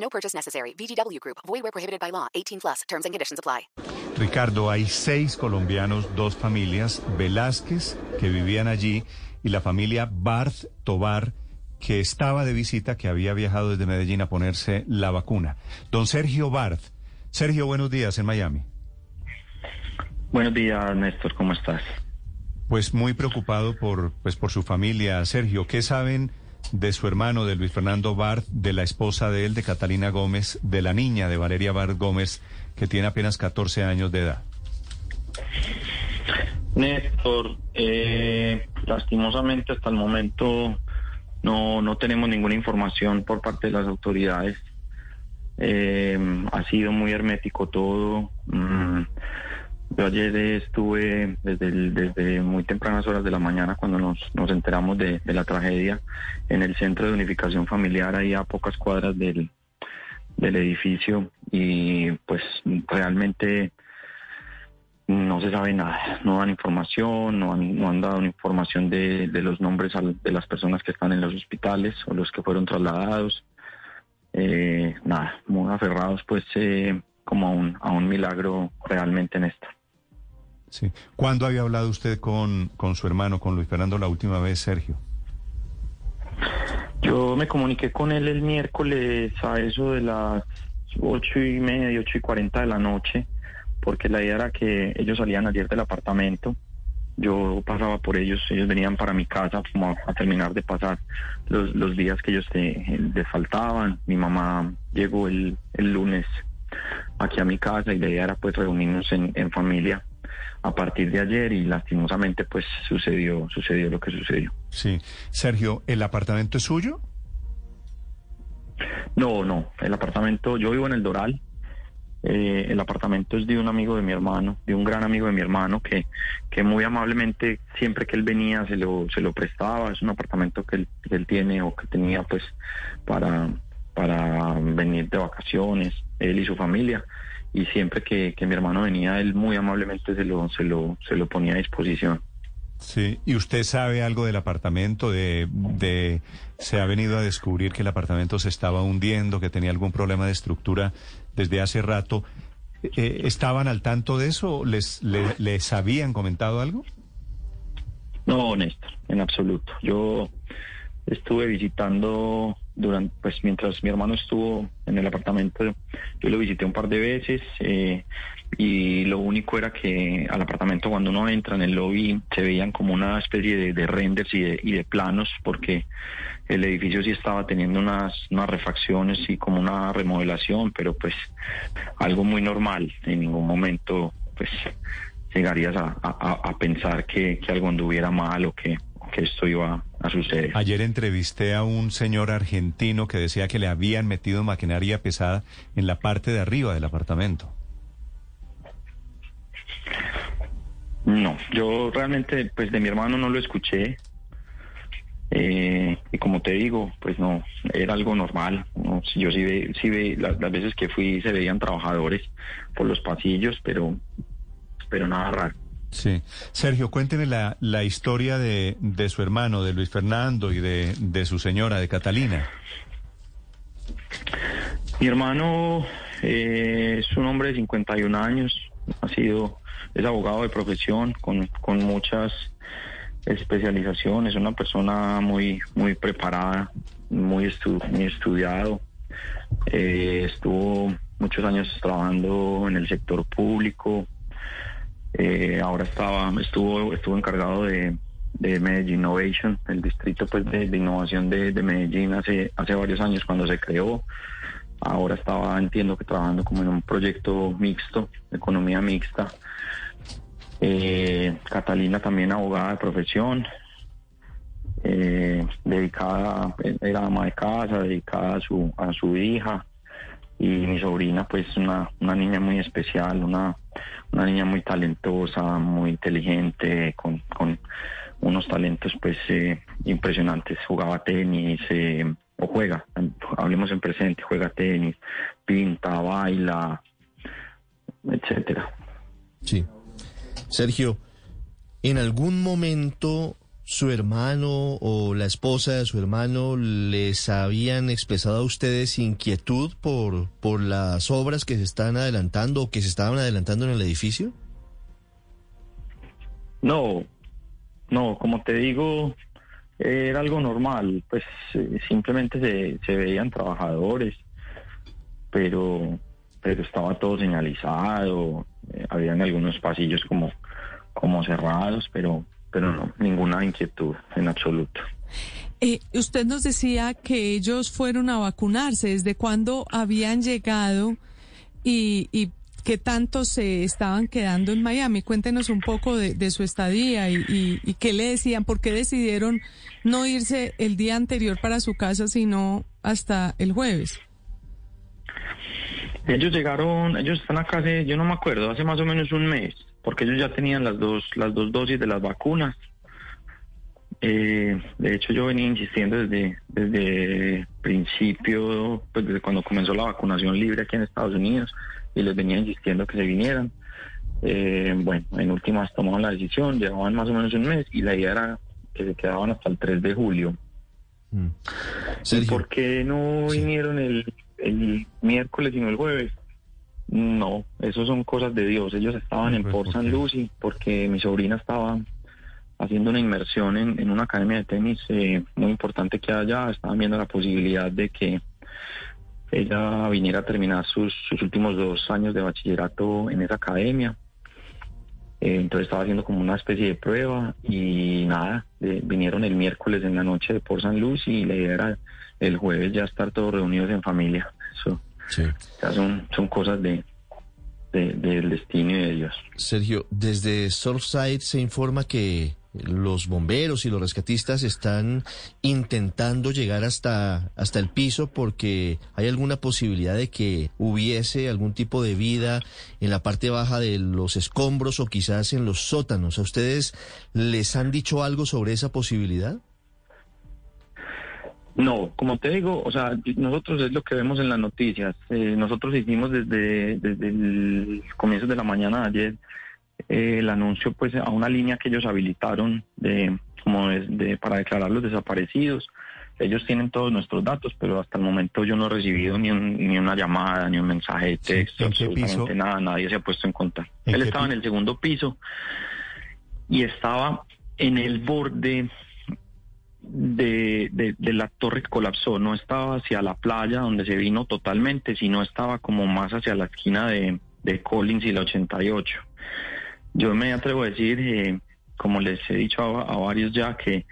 No purchase necessary. VGW Group. Void where prohibited by law. 18 plus. Terms and conditions apply. Ricardo, hay seis colombianos, dos familias, Velázquez, que vivían allí, y la familia Barth Tobar, que estaba de visita, que había viajado desde Medellín a ponerse la vacuna. Don Sergio Barth. Sergio, buenos días en Miami. Buenos días, Néstor, ¿cómo estás? Pues muy preocupado por, pues, por su familia. Sergio, ¿qué saben de su hermano, de Luis Fernando Barth, de la esposa de él, de Catalina Gómez, de la niña de Valeria Barth Gómez, que tiene apenas 14 años de edad? Néstor, eh, lastimosamente hasta el momento no, no tenemos ninguna información por parte de las autoridades. Eh, ha sido muy hermético todo. Mm, yo ayer estuve desde, desde muy tempranas horas de la mañana cuando nos, nos enteramos de, la tragedia en el centro de unificación familiar, ahí a pocas cuadras del, del edificio y pues realmente no se sabe nada, no dan información, no han, no han dado información de, de los nombres de las personas que están en los hospitales o los que fueron trasladados. Eh, nada, muy aferrados pues eh, como a un, a un milagro realmente en esto. Sí. ¿Cuándo había hablado usted con, con su hermano, con Luis Fernando, la última vez, Sergio? Yo me comuniqué con él el miércoles a eso de las ocho y media, ocho y cuarenta de la noche, porque la idea era que ellos salían ayer del apartamento. Yo pasaba por ellos, ellos venían para mi casa como a, terminar de pasar los, los días que ellos les faltaban. Mi mamá llegó el, el lunes aquí a mi casa y la idea era pues reunirnos en, en familia a partir de ayer y lastimosamente pues sucedió, sucedió lo que sucedió. Sí. Sergio, ¿el apartamento es suyo? No, no, el apartamento, yo vivo en el Doral. Eh, el apartamento es de un amigo de mi hermano, de un gran amigo de mi hermano que, que muy amablemente siempre que él venía se lo, se lo prestaba. Es un apartamento que él, que él tiene o que tenía pues para, para venir de vacaciones, él y su familia. Y siempre que, que mi hermano venía, él muy amablemente se lo, se lo, se lo ponía a disposición. Sí. ¿Y usted sabe algo del apartamento? De, de, ¿Se ha venido a descubrir que el apartamento se estaba hundiendo, que tenía algún problema de estructura desde hace rato? Eh, ¿Estaban al tanto de eso? ¿Les, le- ¿Les habían comentado algo? No, Néstor, en absoluto. Yo estuve visitando durante, pues mientras mi hermano estuvo en el apartamento, yo lo visité un par de veces eh, y lo único era que al apartamento cuando uno entra en el lobby se veían como una especie de, de renders y de, y de planos porque el edificio sí estaba teniendo unas, unas refacciones y como una remodelación, pero pues algo muy normal. En ningún momento pues llegarías a, a- a pensar que, que algo anduviera mal o que, que esto iba a suceder. Ayer entrevisté a un señor argentino que decía que le habían metido maquinaria pesada en la parte de arriba del apartamento. No, yo realmente pues de mi hermano no lo escuché. Eh, y como te digo, pues no, era algo normal. ¿no? Yo sí ve, sí ve, las, las veces que fui se veían trabajadores por los pasillos, pero, pero nada raro. Sí. Sergio, cuénteme la, la historia de, de su hermano, de Luis Fernando y de, de su señora, de Catalina. Mi hermano eh, es un hombre de 51 años, ha sido, es abogado de profesión con, con muchas especializaciones, una persona muy, muy preparada, muy, estu- muy estudiado. Eh, estuvo muchos años trabajando en el sector público. Eh, ahora estaba, estuvo, estuvo encargado de, de Medellín Innovation, el distrito pues de, innovación de, de Medellín hace, hace varios años cuando se creó. Ahora estaba, entiendo que trabajando como en un proyecto mixto, economía mixta. Eh, Catalina también abogada de profesión, eh, dedicada, era ama de casa, dedicada a su, a su hija. y mi sobrina pues una, una niña muy especial, una, una niña muy talentosa, muy inteligente, con, unos talentos pues eh, impresionantes. Jugaba tenis eh, o juega, hablemos en presente, juega tenis, pinta, baila, etcétera. Sí. Sergio, ¿en algún momento su hermano o la esposa de su hermano les habían expresado a ustedes inquietud por, por las obras que se están adelantando o que se estaban adelantando en el edificio? No, no, como te digo, era algo normal, pues eh, simplemente se, se veían trabajadores, pero, pero estaba todo señalizado, eh, habían algunos pasillos como, como cerrados, pero pero no, ninguna inquietud en absoluto. Eh, usted nos decía que ellos fueron a vacunarse. ¿Desde cuándo habían llegado y, y qué tanto se estaban quedando en Miami? Cuéntenos un poco de, su estadía y, y, qué le decían, por qué decidieron no irse el día anterior para su casa, sino hasta el jueves. Ellos llegaron, ellos están acá hace, yo no me acuerdo, hace más o menos un mes porque ellos ya tenían las dos, las dos dosis de las vacunas. Eh, de hecho, yo venía insistiendo desde, desde principio, pues desde cuando comenzó la vacunación libre aquí en Estados Unidos, y les venía insistiendo que se vinieran. Eh, bueno, en últimas tomaron la decisión, llevaban más o menos un mes, y la idea era que se quedaban hasta el 3 de julio. Mm. ¿Por qué no vinieron el, el miércoles sino el jueves? No, eso son cosas de Dios. Ellos estaban en pues, Port San Lucie porque mi sobrina estaba haciendo una inmersión en, una academia de tenis eh, muy importante que allá. Estaban viendo la posibilidad de que ella viniera a terminar sus, últimos dos años de bachillerato en esa academia. Eh, entonces estaba haciendo como una especie de prueba y nada, vinieron el miércoles en la noche de Port San Lucie y la idea era el jueves ya estar todos reunidos en familia. Eso Sí. son, son cosas de, del destino y de Dios. Sergio, desde Surfside se informa que los bomberos y los rescatistas están intentando llegar hasta, hasta el piso porque hay alguna posibilidad de que hubiese algún tipo de vida en la parte baja de los escombros o quizás en los sótanos. ¿A ustedes les han dicho algo sobre esa posibilidad? No, como te digo, o sea, nosotros es lo que vemos en las noticias. Eh, nosotros hicimos desde, desde el comienzo de la mañana ayer eh, el anuncio pues a una línea que ellos habilitaron de como de, para declarar los desaparecidos. Ellos tienen todos nuestros datos, pero hasta el momento yo no he recibido ni, ni una llamada, ni un mensaje de texto, absolutamente nada, nadie se ha puesto en contacto. Él estaba en el segundo piso y estaba en el borde de, de, la torre que colapsó no estaba hacia la playa donde se vino totalmente, sino estaba como más hacia la esquina de, de Collins y la 88. Yo me atrevo a decir, eh, como les he dicho a, varios ya, que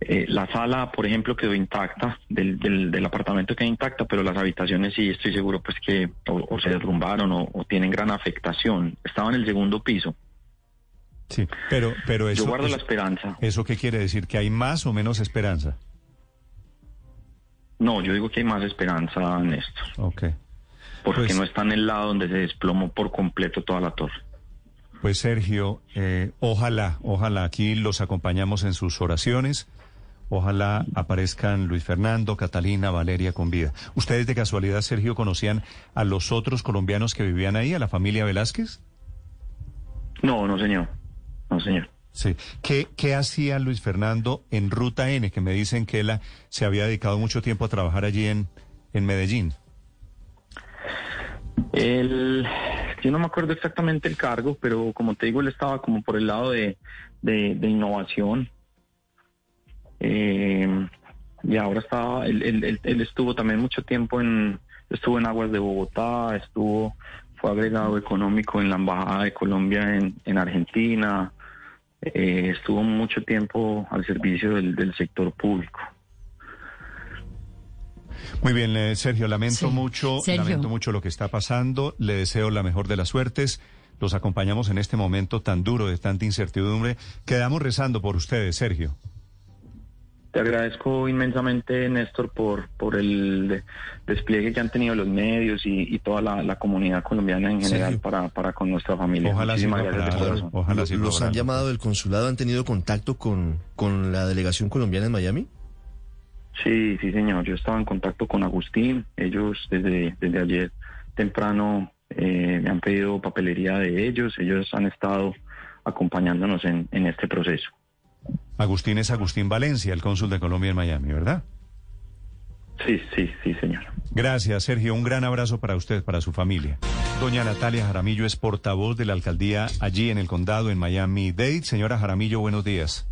eh, la sala, por ejemplo, quedó intacta, del, del, apartamento quedó intacta, pero las habitaciones sí estoy seguro pues que o, se derrumbaron o tienen gran afectación. Estaba en el segundo piso. Sí, pero, pero eso... Yo guardo la esperanza. ¿Eso qué quiere decir? ¿Que hay más o menos esperanza? No, yo digo que hay más esperanza, Néstor. Ok. Porque pues no está en el lado donde se desplomó por completo toda la torre. Pues Sergio, eh, ojalá, ojalá aquí los acompañamos en sus oraciones. Ojalá aparezcan Luis Fernando, Catalina, Valeria con vida. ¿Ustedes de casualidad, Sergio, conocían a los otros colombianos que vivían ahí, a la familia Velázquez? No, no, señor. No, señor. Sí. ¿Qué, ¿Qué hacía Luis Fernando en Ruta N? Que me dicen que él se había dedicado mucho tiempo a trabajar allí en, en Medellín. Él, yo no me acuerdo exactamente el cargo, pero como te digo, él estaba como por el lado de, de, innovación. Eh, y ahora estaba, él, él, él, estuvo también mucho tiempo en, estuvo en Aguas de Bogotá, estuvo fue agregado económico en la Embajada de Colombia en, Argentina, eh, estuvo mucho tiempo al servicio del, sector público. Muy bien, eh, Sergio, lamento mucho, lamento mucho lo que está pasando. Le deseo la mejor de las suertes. Los acompañamos en este momento tan duro de tanta incertidumbre. Quedamos rezando por ustedes, Sergio. Te agradezco inmensamente, Néstor, por, por el de- despliegue que han tenido los medios y, y toda la, la comunidad colombiana en general para, para con nuestra familia. Ojalá Muchísimas sirva gracias de para- corazón. Ojalá sirva ¿Los han llamado del consulado? ¿Han tenido contacto con, con la delegación colombiana en Miami? Sí, sí, señor. Yo estaba en contacto con Agustín. Ellos desde, desde ayer temprano eh, me han pedido papelería de ellos. Ellos han estado acompañándonos en, en este proceso. Agustín es Agustín Valencia, el cónsul de Colombia en Miami, ¿verdad? Sí, sí, sí, señor. Gracias, Sergio. Un gran abrazo para usted, para su familia. Doña Natalia Jaramillo es portavoz de la alcaldía allí en el condado, en Miami-Dade. Señora Jaramillo, buenos días.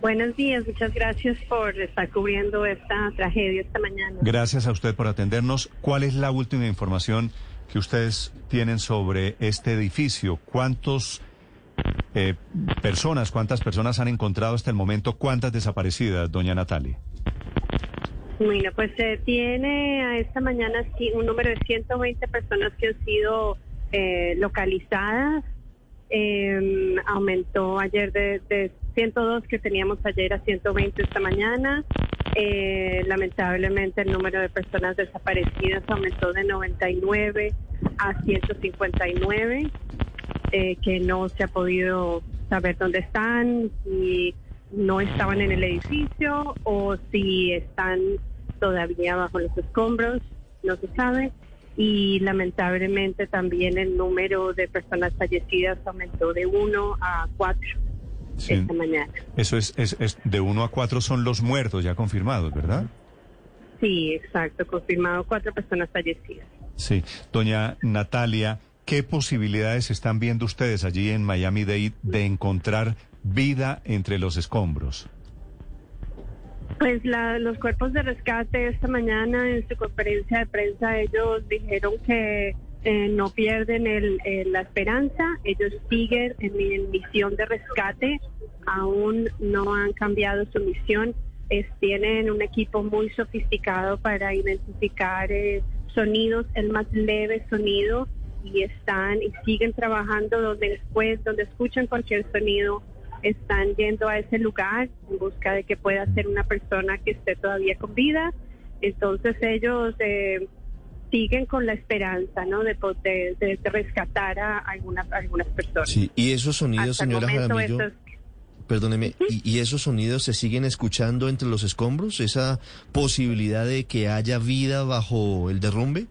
Buenos días, muchas gracias por estar cubriendo esta tragedia esta mañana. Gracias a usted por atendernos. ¿Cuál es la última información que ustedes tienen sobre este edificio? ¿Cuántos eh, personas, cuántas personas han encontrado hasta el momento? ¿Cuántas desaparecidas, doña Natalia? Bueno, pues se tiene a esta mañana un número de 120 personas que han sido eh, localizadas. Eh, aumentó ayer de, de 102 que teníamos ayer a 120 esta mañana. Eh, lamentablemente el número de personas desaparecidas aumentó de 99 a 159, eh, que no se ha podido saber dónde están, si no estaban en el edificio o si están todavía bajo los escombros, no se sabe. Y lamentablemente también el número de personas fallecidas aumentó de 1 a 4 Sí. esta mañana. Eso es, es, es de uno a cuatro son los muertos ya confirmados, ¿verdad? Sí, exacto, confirmado cuatro personas fallecidas. Sí. Doña Natalia, ¿qué posibilidades están viendo ustedes allí en Miami-Dade de encontrar vida entre los escombros? Pues la- los cuerpos de rescate esta mañana en su conferencia de prensa ellos dijeron que eh, no pierden el, eh, la esperanza, ellos siguen en, misión de rescate, aún no han cambiado su misión, Es- tienen un equipo muy sofisticado para identificar eh, sonidos, el más leve sonido y están y siguen trabajando donde después, donde escuchan cualquier sonido, están yendo a ese lugar en busca de que pueda ser una persona que esté todavía con vida. Entonces ellos eh, siguen con la esperanza, ¿no? De poder de, de rescatar a algunas algunas personas. Sí, y esos sonidos, Hasta señora Jaramillo, perdóneme, ¿y, y esos sonidos se siguen escuchando entre los escombros? ¿Esa posibilidad de que haya vida bajo el derrumbe?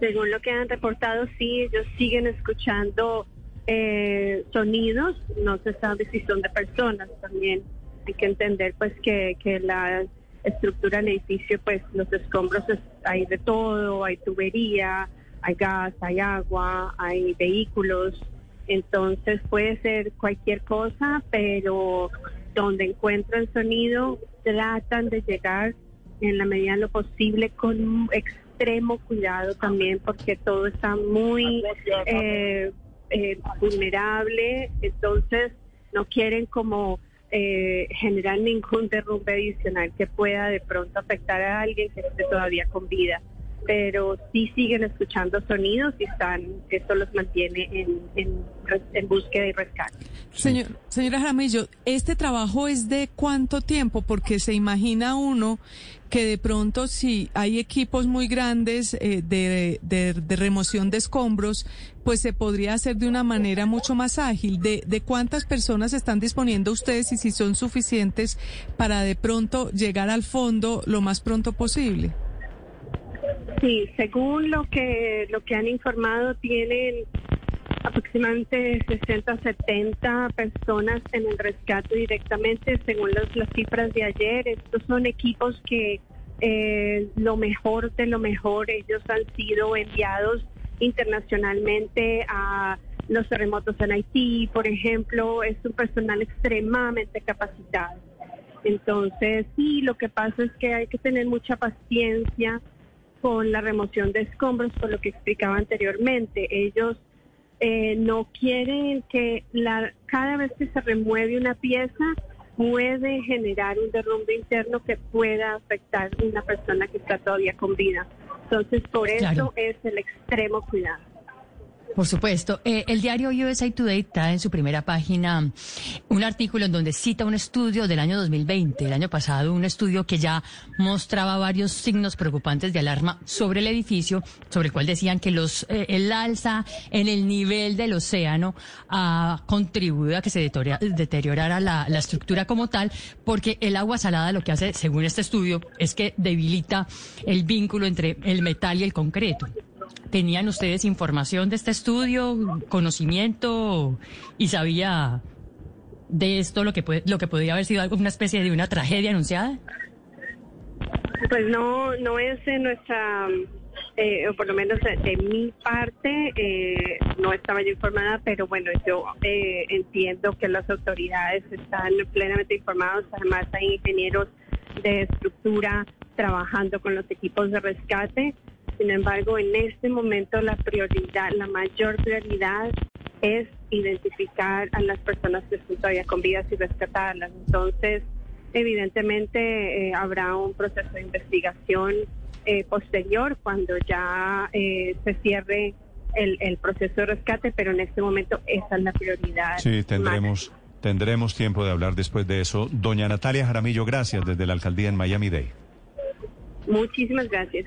Según lo que han reportado, sí, ellos siguen escuchando eh, sonidos, no se sabe si son de personas también. Hay que entender pues que, que la estructura del edificio, pues los escombros es- hay de todo, hay tubería, hay gas, hay agua, hay vehículos, entonces puede ser cualquier cosa, pero donde encuentran sonido tratan de llegar en la medida de lo posible con extremo cuidado también porque todo está muy eh, eh, vulnerable, entonces no quieren como eh, generar ningún derrumbe adicional que pueda de pronto afectar a alguien que esté todavía con vida. Pero sí siguen escuchando sonidos y están, esto los mantiene en, en, búsqueda y rescate. Señor, señora Jaramillo, ¿este trabajo es de cuánto tiempo? Porque se imagina uno que de pronto si hay equipos muy grandes eh, de, de- de remoción de escombros, pues se podría hacer de una manera mucho más ágil. ¿De, de cuántas personas están disponiendo ustedes y si son suficientes para de pronto llegar al fondo lo más pronto posible? Sí, según lo que lo que han informado, tienen aproximadamente 60 70 personas en el rescate directamente, según las, cifras de ayer. Estos son equipos que eh, lo mejor de lo mejor, ellos han sido enviados internacionalmente a los terremotos en Haití, por ejemplo, es un personal extremadamente capacitado. Entonces, sí, lo que pasa es que hay que tener mucha paciencia con la remoción de escombros, por lo que explicaba anteriormente. Ellos eh, no quieren que la, cada vez que se remueve una pieza puede generar un derrumbe interno que pueda afectar a una persona que está todavía con vida. Entonces, por eso es el extremo cuidado. Por supuesto. Eh, el diario USA Today trae en su primera página un artículo en donde cita un estudio del año 2020, el año pasado, un estudio que ya mostraba varios signos preocupantes de alarma sobre el edificio, sobre el cual decían que los eh, el alza en el nivel del océano ha contribuido a que se deteriorara la, la estructura como tal, porque el agua salada lo que hace, según este estudio, es que debilita el vínculo entre el metal y el concreto. ¿Tenían ustedes información de este estudio, conocimiento y sabía de esto lo que, puede, lo que podría haber sido alguna especie de una tragedia anunciada? Pues no, no es en nuestra, eh, o por lo menos de, mi parte, eh, no estaba yo informada, pero bueno, yo eh, entiendo que las autoridades están plenamente informadas, además hay ingenieros de estructura trabajando con los equipos de rescate sin embargo, en este momento la prioridad, la mayor prioridad es identificar a las personas que están todavía con vidas y rescatarlas. Entonces, evidentemente eh, habrá un proceso de investigación eh, posterior cuando ya eh, se cierre el, el, proceso de rescate, pero en este momento esa es la prioridad. Sí, tendremos, tendremos tiempo de hablar después de eso. Doña Natalia Jaramillo, gracias desde la alcaldía en Miami Day. Muchísimas gracias.